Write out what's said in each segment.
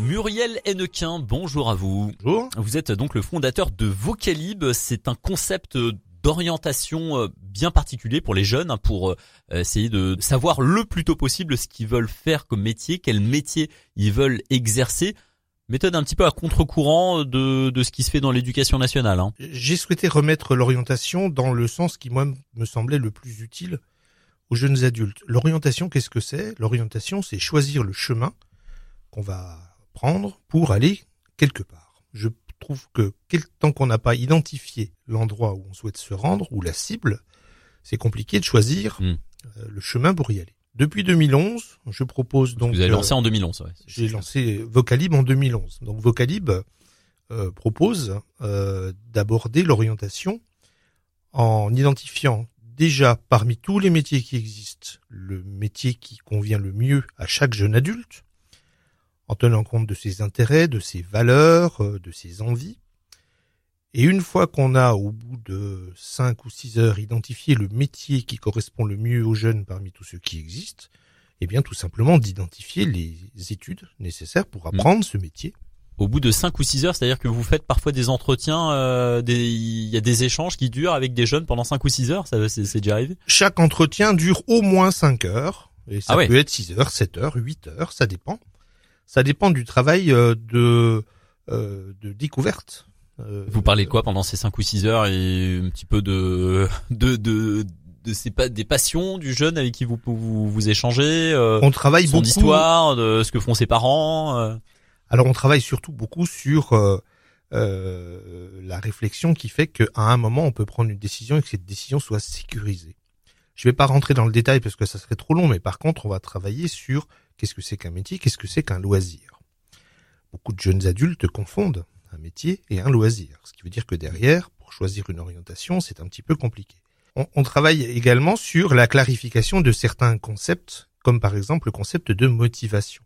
Muriel Hennequin, bonjour à vous. Bonjour. Vous êtes donc le fondateur de Vocalib. C'est un concept d'orientation euh, bien particulier pour les jeunes, hein, pour euh, essayer de savoir le plus tôt possible ce qu'ils veulent faire comme métier, quel métier ils veulent exercer. Méthode un petit peu à contre-courant de, de ce qui se fait dans l'éducation nationale. Hein. J'ai souhaité remettre l'orientation dans le sens qui, moi, me semblait le plus utile aux jeunes adultes. L'orientation, qu'est-ce que c'est? L'orientation, c'est choisir le chemin qu'on va prendre pour aller quelque part. Je trouve que tant qu'on n'a pas identifié l'endroit où on souhaite se rendre ou la cible, c'est compliqué de choisir hmm. euh, le chemin pour y aller. Depuis 2011, je propose donc. Vous avez lancé en 2011, ouais. J'ai lancé Vocalib en 2011. Donc Vocalib euh, propose euh, d'aborder l'orientation en identifiant déjà parmi tous les métiers qui existent le métier qui convient le mieux à chaque jeune adulte, en tenant compte de ses intérêts, de ses valeurs, euh, de ses envies. Et une fois qu'on a, au bout de cinq ou six heures, identifié le métier qui correspond le mieux aux jeunes parmi tous ceux qui existent, eh bien, tout simplement d'identifier les études nécessaires pour mmh. apprendre ce métier. Au bout de cinq ou six heures, c'est-à-dire que vous faites parfois des entretiens, euh, il y a des échanges qui durent avec des jeunes pendant cinq ou six heures, ça c'est déjà arrivé? Chaque entretien dure au moins cinq heures, et ça ah peut être six heures, sept heures, huit heures, ça dépend ça dépend du travail euh, de, euh, de découverte. Euh, vous parlez quoi pendant ces 5 ou 6 heures et un petit peu de de de de ces des passions du jeune avec qui vous vous, vous échangez On travaille son beaucoup histoire de ce que font ses parents. Alors on travaille surtout beaucoup sur euh, la réflexion qui fait qu'à un moment on peut prendre une décision et que cette décision soit sécurisée. Je vais pas rentrer dans le détail parce que ça serait trop long, mais par contre on va travailler sur Qu'est-ce que c'est qu'un métier Qu'est-ce que c'est qu'un loisir Beaucoup de jeunes adultes confondent un métier et un loisir, ce qui veut dire que derrière, pour choisir une orientation, c'est un petit peu compliqué. On, travaille également sur la clarification de certains concepts, comme par exemple le concept de motivation.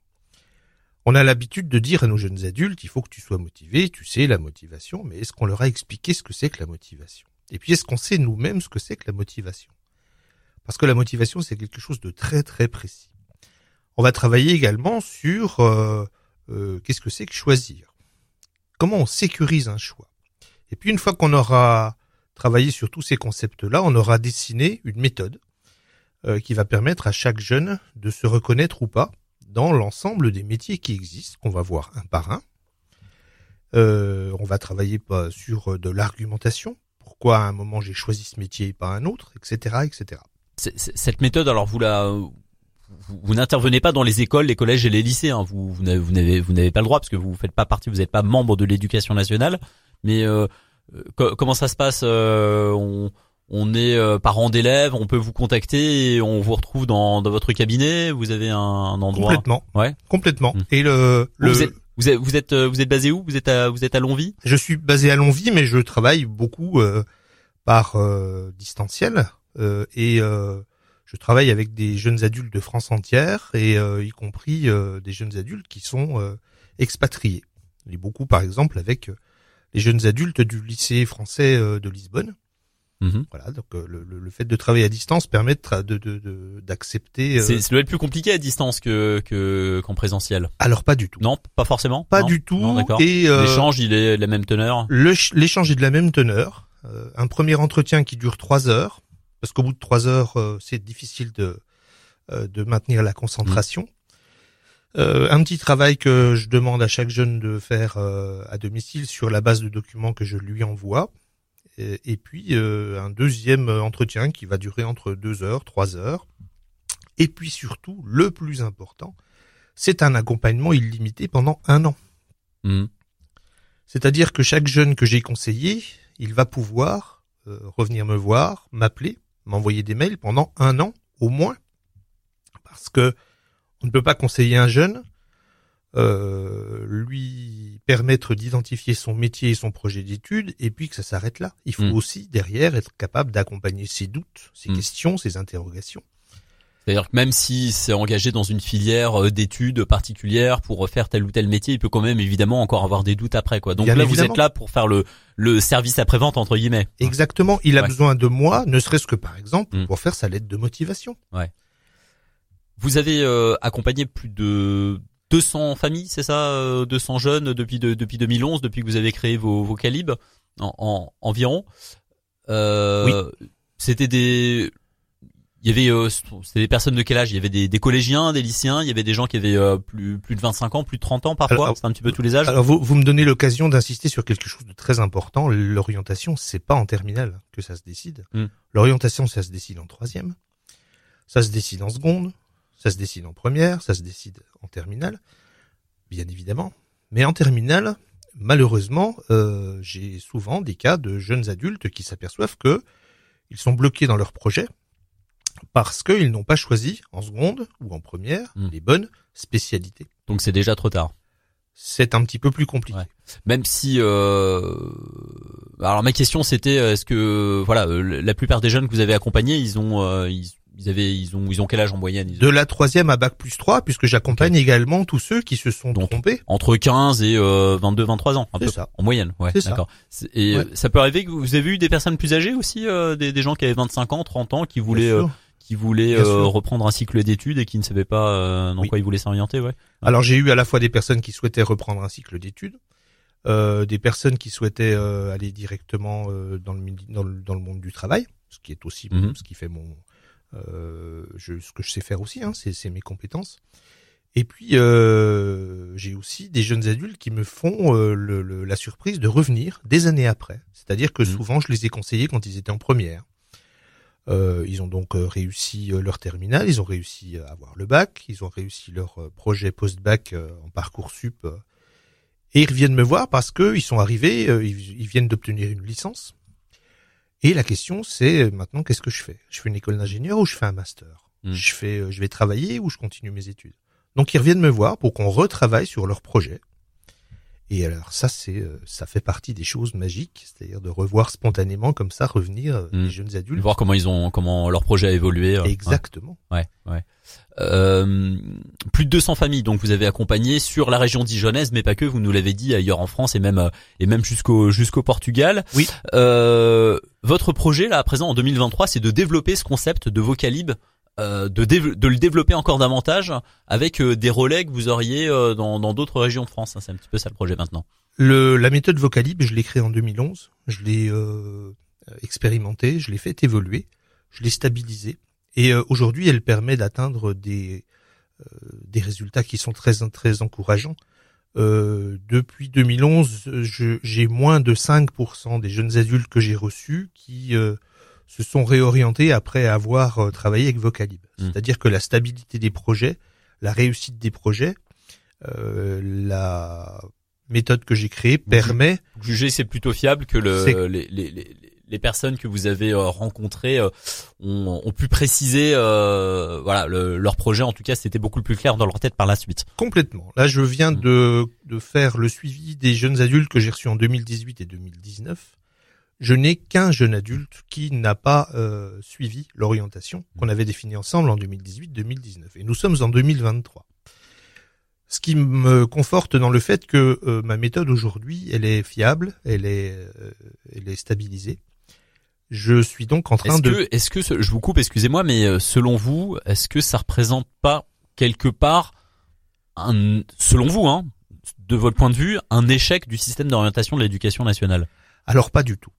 On a l'habitude de dire à nos jeunes adultes, il faut que tu sois motivé, tu sais la motivation, mais est-ce qu'on leur a expliqué ce que c'est que la motivation? Et puis est-ce qu'on sait nous-mêmes ce que c'est que la motivation? Parce que la motivation, c'est quelque chose de très très précis. On va travailler également sur euh, euh, qu'est-ce que c'est que choisir? Comment on sécurise un choix? Et puis une fois qu'on aura travaillé sur tous ces concepts-là, on aura dessiné une méthode euh, qui va permettre à chaque jeune de se reconnaître ou pas dans l'ensemble des métiers qui existent, qu'on va voir un par un. on va travailler sur de l'argumentation, pourquoi à un moment j'ai choisi ce métier et pas un autre, etc., etc. Cette méthode, alors vous la vous, n'intervenez pas dans les écoles, les collèges et les lycées. Hein. Vous, vous n'avez vous n'avez pas le droit parce que vous faites pas partie, vous n'êtes pas membre de l'éducation nationale. Mais euh, euh, comment ça se passe euh, on, on est parent d'élèves, on peut vous contacter et on vous retrouve dans, dans votre cabinet? Vous avez un, endroit? Complètement. Ouais. Complètement. Hmm. Et le, Vous êtes vous êtes vous êtes, vous êtes basé où? Vous êtes à vous êtes à Longwy Je suis basé à Longwy, mais je travaille beaucoup par distanciel et je travaille avec des jeunes adultes de France entière et euh, y compris euh, des jeunes adultes qui sont euh, expatriés. Et beaucoup, par exemple, avec les jeunes adultes du lycée français de Lisbonne. Mhm. Voilà, donc le, le, fait de travailler à distance permet de d'accepter. De, c'est doit être plus compliqué à distance que qu'en présentiel. Alors pas du tout. Non, pas forcément. Pas du tout. et l'échange, il est de la même teneur. L'échange est de la même teneur. un premier entretien qui dure trois heures parce qu'au bout de trois heures, euh, c'est difficile de, euh, de maintenir la concentration. Euh, un petit travail que je demande à chaque jeune de faire à domicile sur la base de documents que je lui envoie. Et, puis un deuxième entretien qui va durer entre deux heures, trois heures. Et puis surtout, le plus important, c'est un accompagnement illimité pendant un an. Mmh. C'est-à-dire que chaque jeune que j'ai conseillé, il va pouvoir revenir me voir, m'appeler m'envoyer des mails pendant un an au moins, parce que on ne peut pas conseiller un jeune, euh, lui permettre d'identifier son métier et son projet d'études, et puis que ça s'arrête là. Il faut mm. aussi derrière être capable d'accompagner ses doutes, ses mm. questions, ses interrogations. C'est-à-dire que même si c'est engagé dans une filière euh, d'études particulière pour refaire tel ou tel métier, il peut quand même évidemment encore avoir des doutes après quoi. Donc là vous êtes là pour faire le le service après-vente entre guillemets. Exactement, il a besoin de moi, ne serait-ce que par exemple mm. pour faire sa lettre de motivation. Ouais. Vous avez euh, accompagné plus de 200 familles, c'est ça, 200 jeunes depuis depuis 2011, depuis que vous avez créé vos, vos calibres en, environ. oui. C'était des il y avait euh, c'était des personnes de quel âge? Il y avait des, des, collégiens, des lycéens, il y avait des gens qui avaient euh, plus plus de 25 ans, plus de 30 ans parfois, c'est un petit peu tous les âges? Alors vous, vous me donnez l'occasion d'insister sur quelque chose de très important, l'orientation, c'est pas en terminale que ça se décide. Hmm. L'orientation, ça se décide en troisième, ça se décide en seconde, ça se décide en première, ça se décide en terminale, bien évidemment. Mais en terminale, malheureusement, euh, j'ai souvent des cas de jeunes adultes qui s'aperçoivent que ils sont bloqués dans leur projet parce qu'ils n'ont pas choisi en seconde ou en première hmm. les bonnes spécialités. Donc c'est déjà trop tard. C'est un petit peu plus compliqué. Même si, euh... alors ma question c'était, est-ce que voilà, euh, la plupart des jeunes que vous avez accompagnés, ils ont, euh, ils, avaient, ils ont, ils ont quel âge en moyenne De la troisième à bac plus 3, puisque j'accompagne également tous ceux qui se sont trompés. Entre 15 et 22, 23 ans, un peu, ça. en moyenne. Ouais, d'accord. Et ça peut arriver que vous avez eu des personnes plus âgées aussi, des, des, gens qui avaient 25 ans, 30 ans, qui voulaient qui voulaient euh, reprendre un cycle d'études et qui ne savaient pas euh, dans quoi ils voulaient s'orienter, ouais. Alors j'ai eu à la fois des personnes qui souhaitaient reprendre un cycle d'études, euh, des personnes qui souhaitaient euh, aller directement dans le, dans, le, dans le monde du travail, ce qui est aussi mhm. ce qui fait mon je, ce que je sais faire aussi, hein, c'est mes compétences. Et puis j'ai aussi des jeunes adultes qui me font le, la surprise de revenir des années après. C'est-à-dire que mhm. souvent je les ai conseillés quand ils étaient en première euh, ils ont donc euh, réussi euh, leur terminal, ils ont réussi à avoir le bac, ils ont réussi leur projet post-bac en parcours sup. et ils reviennent me voir parce que ils sont arrivés, ils, viennent d'obtenir une licence. Et la question c'est maintenant qu'est-ce que je fais? Je fais une école d'ingénieur ou je fais un master? Hmm. Je fais, je vais travailler ou je continue mes études? Donc ils reviennent me voir pour qu'on retravaille sur leur projet et alors ça, c'est euh, ça fait partie des choses magiques, c'est-à-dire de revoir spontanément comme ça revenir euh, les jeunes adultes, voir comment ils ont comment leur projet a évolué. Euh, Exactement. Ouais, ouais. Euh, plus de 200 familles donc vous avez accompagné sur la région dijonnaise, mais pas que. Vous nous l'avez dit ailleurs en France et même et même jusqu'au jusqu'au Portugal. Oui. Euh, votre projet là à présent en 2023, c'est de développer ce concept de vocalib de, de, le développer encore davantage avec euh, des relais que vous auriez euh, dans d'autres régions de France. Hein. c'est un petit peu ça le projet maintenant. Le, la méthode Vocalib, je l'ai créée en 2011. Je l'ai euh, expérimentée, je l'ai fait évoluer, je l'ai stabilisée. Et aujourd'hui, elle permet d'atteindre des, des résultats qui sont très, très encourageants. depuis 2011, j'ai moins de 5% des jeunes adultes que j'ai reçus qui se sont réorientés après avoir euh, travaillé avec Vocalib. Mmh. C'est-à-dire que la stabilité des projets, la réussite des projets, euh, la méthode que j'ai créée permet. Juger c'est plutôt fiable que le, les, les, les, personnes que vous avez euh, rencontrées euh, ont, ont, pu préciser euh, voilà le, leur projet. En tout cas, c'était beaucoup plus clair dans leur tête par la suite. Complètement. Là, je viens mmh. de, de faire le suivi des jeunes adultes que j'ai reçus en 2018 et 2019 je n'ai qu'un jeune adulte qui n'a pas euh, suivi l'orientation qu'on avait définie ensemble en 2018-2019. Et nous sommes en 2023. Ce qui me conforte dans le fait que euh, ma méthode aujourd'hui, elle est fiable, elle est, euh, elle est stabilisée. Je suis donc en train est de. Que, est-ce que je vous coupe, excusez-moi, mais selon vous, est-ce que ça représente pas quelque part, un, selon vous, hein, de votre point de vue, un échec du système d'orientation de l'éducation nationale? Alors pas du tout.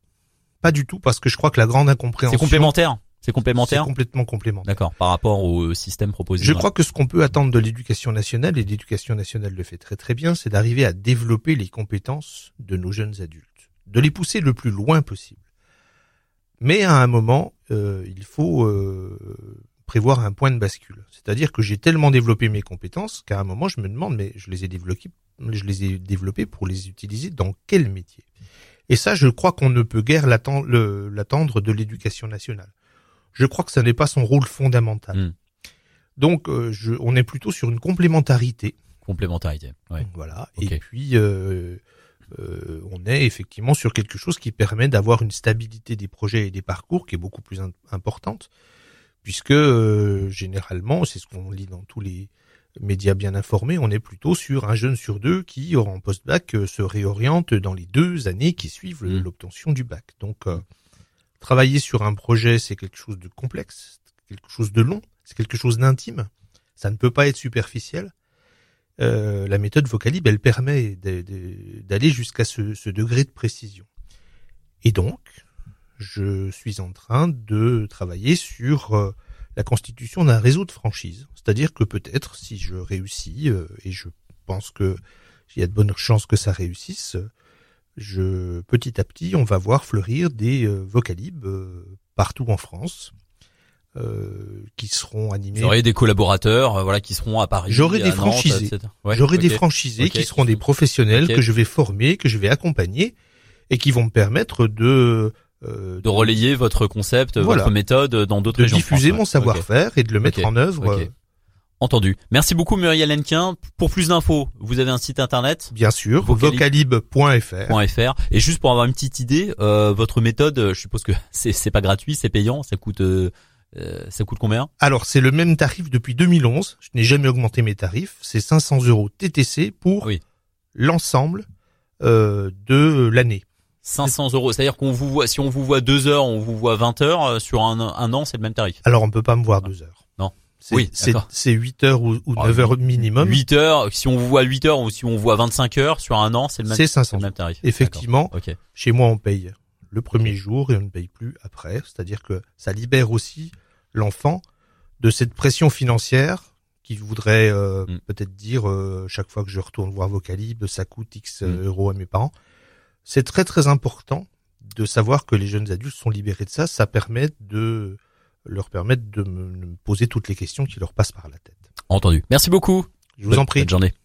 Pas du tout, parce que je crois que la grande incompréhension. C'est complémentaire. C'est complémentaire. C'est complètement complémentaire. D'accord. Par rapport au système proposé. Je crois que ce qu'on peut attendre de l'éducation nationale, et l'éducation nationale le fait très très bien, c'est d'arriver à développer les compétences de nos jeunes adultes, de les pousser le plus loin possible. Mais à un moment, euh, il faut euh, prévoir un point de bascule. C'est-à-dire que j'ai tellement développé mes compétences qu'à un moment, je me demande, mais je les ai développées, je les ai développées pour les utiliser dans quel métier? Et ça, je crois qu'on ne peut guère l'attendre de l'éducation nationale. Je crois que ça n'est pas son rôle fondamental. Hmm. Donc, euh, je, on est plutôt sur une complémentarité. Complémentarité. Ouais. Voilà. Et puis, euh, euh, on est effectivement sur quelque chose qui permet d'avoir une stabilité des projets et des parcours qui est beaucoup plus importante, puisque euh, généralement, c'est ce qu'on lit dans tous les médias bien informés, on est plutôt sur un jeune sur deux qui, en post-bac, euh, se réoriente dans les deux années qui suivent mmh. l'obtention du bac. Donc, euh, travailler sur un projet, c'est quelque chose de complexe, quelque chose de long, c'est quelque chose d'intime. Ça ne peut pas être superficiel. euh, la méthode Vocalib, elle permet d'aller jusqu'à ce, ce, degré de précision. Et donc, je suis en train de travailler sur euh, la constitution d'un réseau de franchises. C'est-à-dire que peut-être, si je réussis, euh, et je pense que il y a de bonnes chances que ça réussisse, je, petit à petit, on va voir fleurir des euh, Vocalib partout en France. Euh, qui seront animés. J'aurai des collaborateurs, euh, voilà, qui seront à Paris. J'aurai des franchisés. J'aurai des franchisés qui seront des professionnels que je vais former, que je vais accompagner et qui vont me permettre de euh, de relayer votre concept, votre méthode dans d'autres régions. De diffuser mon savoir-faire et de le mettre en œuvre. Entendu. Merci beaucoup Muriel Henquin. Pour plus d'infos, vous avez un site internet? Bien sûr, vocalib.fr. Et juste pour avoir une petite idée, euh, votre méthode, je suppose que c'est pas gratuit, c'est payant, ça coûte euh, euh, ça coûte combien? Alors c'est le même tarif depuis 2011. Je n'ai jamais augmenté mes tarifs. C'est 500 euros TTC pour l'ensemble euh, de l'année. 500 euros, c'est-à-dire qu'on vous voit, si on vous voit deux heures, on vous voit 20 heures euh, sur un, un an, c'est le même tarif. Alors on peut pas me voir deux heures. Non. Oui, c'est 8 heures ou, ou 9 ah, heures minimum. 8 heures, si on vous voit 8 heures ou si on voit 25 heures sur un an, c'est le même, c'est 500 le même tarif. Effectivement. Chez moi, on paye le premier jour et on ne paye plus après. C'est-à-dire que ça libère aussi l'enfant de cette pression financière qui voudrait euh, mm. peut-être dire euh, chaque fois que je retourne voir Vocalib, ça coûte X mm. euros à mes parents. C'est très très important de savoir que les jeunes adultes sont libérés de ça. Ça permet de leur permettre de me, poser toutes les questions qui leur passent par la tête. Entendu. Merci beaucoup. Je vous en prie. Bonne journée.